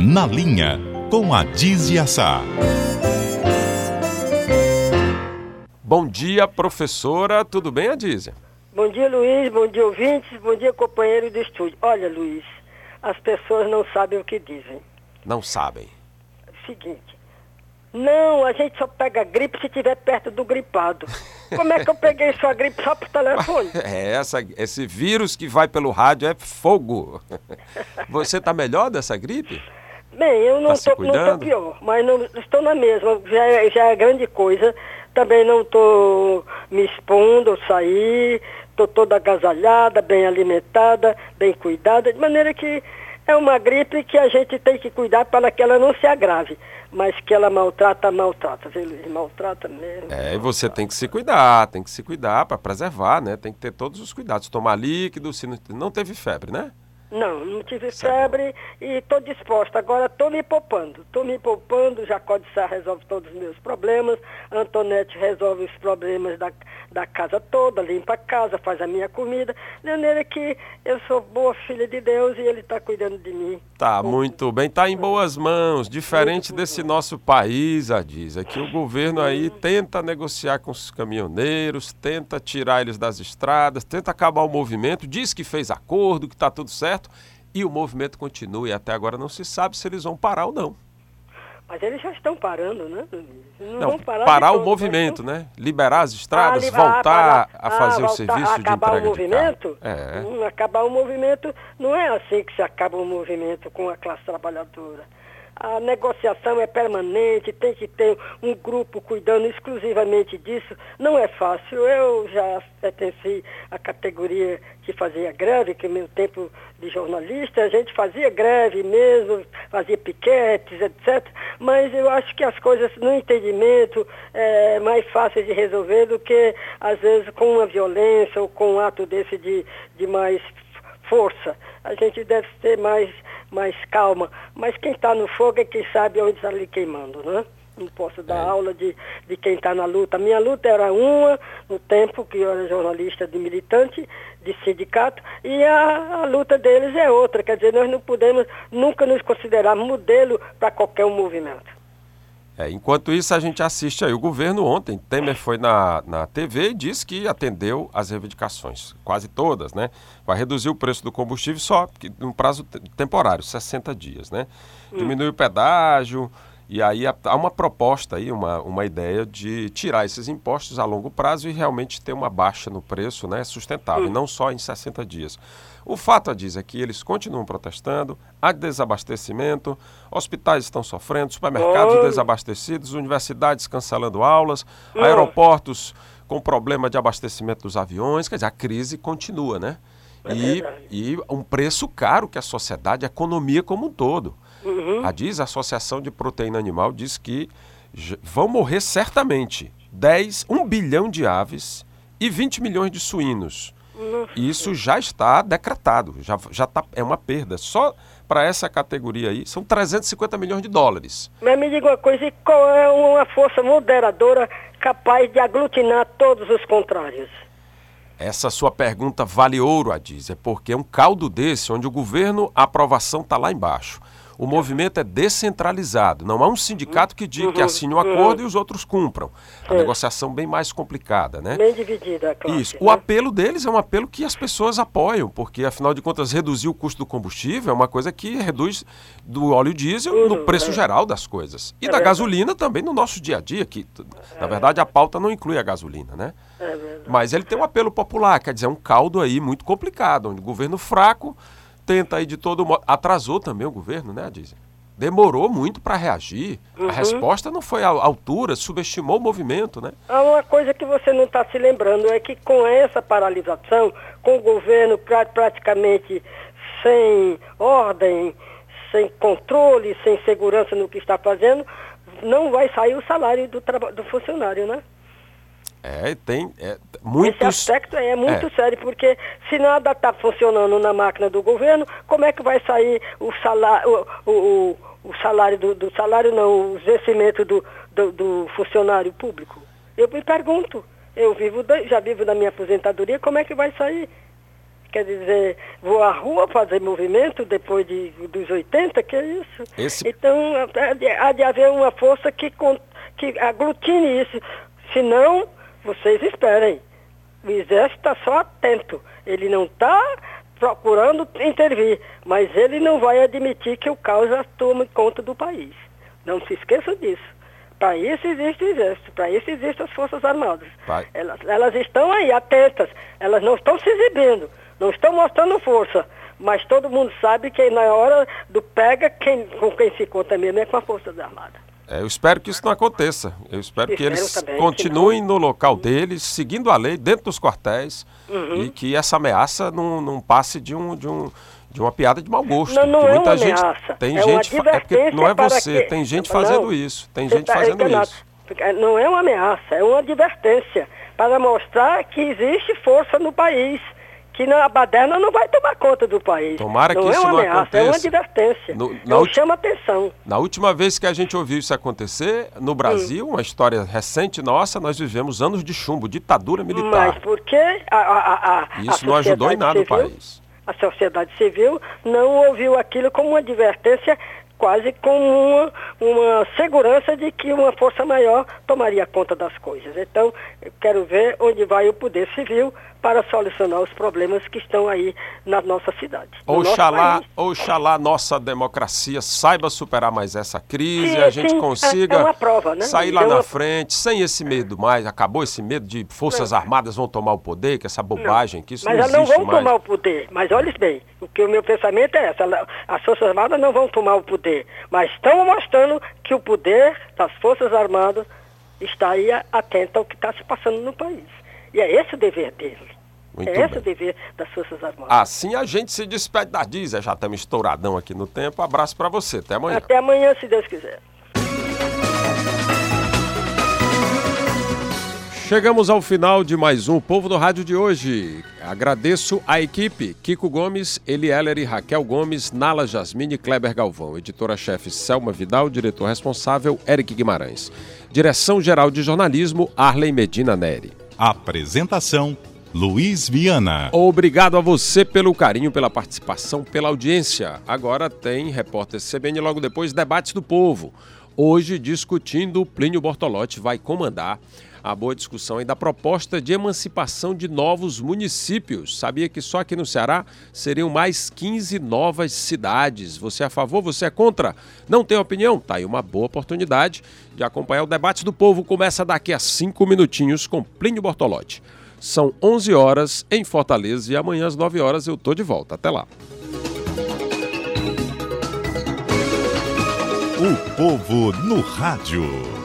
Na Linha, com a Dizia Sá. Bom dia, professora. Tudo bem, Adízia? Bom dia, Luiz. Bom dia, ouvintes. Bom dia, companheiro do estúdio. Olha, Luiz, as pessoas não sabem o que dizem. Não sabem. Seguinte. Não, a gente só pega gripe se estiver perto do gripado. Como é que eu peguei sua gripe só por telefone? É, essa, esse vírus que vai pelo rádio é fogo. Você está melhor dessa gripe? Bem, eu não Tá estou pior, mas não estou na mesma. Já é, já é grande coisa. Também não estou me expondo, eu saí, estou toda agasalhada, bem alimentada, bem cuidada, de maneira que é uma gripe que a gente tem que cuidar para que ela não se agrave. Mas que ela maltrata, maltrata, viu? Maltrata mesmo. É, e você tem que se cuidar, tem que se cuidar para preservar, né? Tem que ter todos os cuidados. Tomar líquido, se não, não teve febre, né? Não, não tive Certo. febre e estou disposta. Agora estou me poupando. Estou me poupando, Jacó de Sá resolve todos os meus problemas, Antonete resolve os problemas da, da casa toda, limpa a casa, faz a minha comida. De maneira que eu sou boa filha de Deus e Ele está cuidando de mim. Tá muito bem, tá em boas mãos. Diferente desse nosso país, Adízia, que o governo aí tenta negociar com os caminhoneiros, tenta tirar eles das estradas, tenta acabar o movimento, diz que fez acordo, que tá tudo certo, e o movimento continua. E até agora não se sabe se eles vão parar ou não. Mas eles já estão parando, né? Não, Não, vão parar, parar de o todo, movimento, né? Liberar as estradas, Ah, voltar parar. a fazer Ah, o serviço de acabar entrega o de movimento? carro. É. Hum, acabar o movimento não é assim que se acaba o movimento com a classe trabalhadora. A negociação é permanente, tem que ter um grupo cuidando exclusivamente disso. Não é fácil. Eu já pertenci à categoria que fazia greve, que no meu tempo de jornalista, a gente fazia greve mesmo, fazia piquetes, etc. Mas eu acho que as coisas no entendimento é mais fáceis de resolver do que, às vezes, com uma violência ou com um ato desse de, de mais força. A gente deve ter mais, mais calma. Mas quem está no fogo é quem sabe onde está ali queimando, né? Não posso dar É. aula de, de quem está na luta. Minha luta era uma, no tempo que eu era jornalista de militante, de sindicato, e a, a luta deles é outra. Quer dizer, nós não podemos nunca nos considerar modelo para qualquer um movimento. É, enquanto isso, a gente assiste aí o governo ontem. Temer foi na, na TV e disse que atendeu as reivindicações, quase todas, né? Vai reduzir o preço do combustível só num prazo te- temporário, 60 dias, né? Diminui o pedágio. E aí há uma proposta aí, uma, uma ideia de tirar esses impostos a longo prazo e realmente ter uma baixa no preço né, sustentável, não só em 60 dias. O fato, diz, é que eles continuam protestando, há desabastecimento, hospitais estão sofrendo, supermercados desabastecidos, universidades cancelando aulas, aeroportos com problema de abastecimento dos aviões, quer dizer, a crise continua, né? E, verdade. e um preço caro que a sociedade, a economia como um todo. Uhum. A diz, a Associação de Proteína Animal diz que vão morrer certamente 10, 1 bilhão de aves e 20 milhões de suínos. E Isso já está decretado, já, já tá, é uma perda. Só para essa categoria aí são 350 milhões de dólares. Mas me diga uma coisa, e qual é uma força moderadora capaz de aglutinar todos os contrários? Essa sua pergunta vale ouro, Adiz, é porque é um caldo desse onde o governo, a aprovação está lá embaixo. O movimento é descentralizado. Não há um sindicato que diga que assine um acordo e os outros cumpram. A negociação bem mais complicada, né? Bem dividida classe. Isso. O né? apelo deles é um apelo que as pessoas apoiam, porque afinal de contas reduzir o custo do combustível é uma coisa que reduz do óleo diesel no Tudo, preço é. geral das coisas. E É da verdade. gasolina também no nosso dia a dia, que na verdade a pauta não inclui a gasolina, né? É. Mas ele tem um apelo popular, quer dizer, é um caldo aí muito complicado, onde o governo fraco tenta aí de todo modo. Atrasou também o governo, né, dizem? Demorou muito para reagir. Uhum. A resposta não foi à altura, subestimou o movimento, né? Há uma coisa que você não está se lembrando, é que com essa paralisação, com o governo pra- praticamente sem ordem, sem controle, sem segurança no que está fazendo, não vai sair o salário do, do funcionário, né? É, tem é, Esse muitos. aspecto é muito É. sério, porque se nada está funcionando na máquina do governo, como é que vai sair o salário, o, o, o salário do, do salário não, o vencimento do, do, do funcionário público? Eu me pergunto, eu vivo já vivo da minha aposentadoria, como é que vai sair? Quer dizer, vou à rua fazer movimento depois de, dos 80, que é isso? Esse... Então, há de, há de haver uma força que, que aglutine isso. Senão, vocês esperem. O exército está só atento. Ele não está procurando intervir, mas ele não vai admitir que o caos tome conta do país. Não se esqueça disso. Para isso existe o exército, para isso existem as Forças Armadas. Elas, elas estão aí, atentas, elas não estão se exibindo, não estão mostrando força, mas todo mundo sabe que na hora do pega, quem, com quem se conta mesmo é com a Força Armada. É, eu espero que isso não aconteça. Eu espero, espero que eles continuem no local deles, seguindo a lei, dentro dos quartéis, uhum. e que essa ameaça não, não passe de um, de um de uma piada de mau gosto. Não, não é muita uma gente, ameaça. Tem é gente, é porque não é você, que... tem gente fazendo não, isso, tem gente tá fazendo isso. Não é uma ameaça, é uma advertência para mostrar que existe força no país, que a baderna não vai tomar conta do país. Tomara não que é isso uma não ameaça, aconteça. É uma advertência. No, não ulti... chama atenção. Na última vez que a gente ouviu isso acontecer, no Brasil, hum. uma história recente nossa, nós vivemos anos de chumbo, ditadura militar. Mas por que a, a, a, Isso não ajudou em nada civil, o país. A sociedade civil não ouviu aquilo como uma advertência quase com uma, uma segurança de que uma força maior tomaria conta das coisas. Então, eu quero ver onde vai o poder civil para solucionar os problemas que estão aí na nossa cidade. Oxalá, oxalá nossa democracia saiba superar mais essa crise, sim, a gente sim, consiga é prova, né? sair lá é na frente, sem esse medo mais, acabou esse medo de forças não. armadas vão tomar o poder, que essa bobagem, não. que isso mas não elas não vão mais. tomar o poder, mas olhe bem, o que o meu pensamento é esse, as forças armadas não vão tomar o poder, mas estão mostrando que o poder das forças armadas está aí atento ao que está se passando no país. E é esse o dever dele. Muito é esse bem. o dever das Forças Armadas. Assim a gente se despede da Dízia. Já estamos estouradão aqui no tempo. Abraço para você. Até amanhã. Até amanhã, se Deus quiser. Chegamos ao final de mais um Povo do Rádio de hoje. Agradeço a equipe Kiko Gomes, Elieler e Raquel Gomes, Nala Jasmine Kleber Galvão, editora-chefe Selma Vidal, diretor responsável Eric Guimarães. Direção-geral de jornalismo Arley Medina Neri. Apresentação Luiz Viana. Obrigado a você pelo carinho, pela participação, pela audiência. Agora tem Repórter CBN logo depois Debates do Povo. Hoje discutindo, Plínio Bortolotti vai comandar a boa discussão aí da proposta de emancipação de novos municípios. Sabia que só aqui no Ceará seriam mais 15 novas cidades. Você é a favor? Você é contra? Não tem opinião? Tá aí uma boa oportunidade de acompanhar o debate do povo. Começa daqui a cinco minutinhos com Plínio Bortolotti. São 11 horas em Fortaleza e amanhã às 9 horas eu tô de volta. Até lá. O povo no rádio.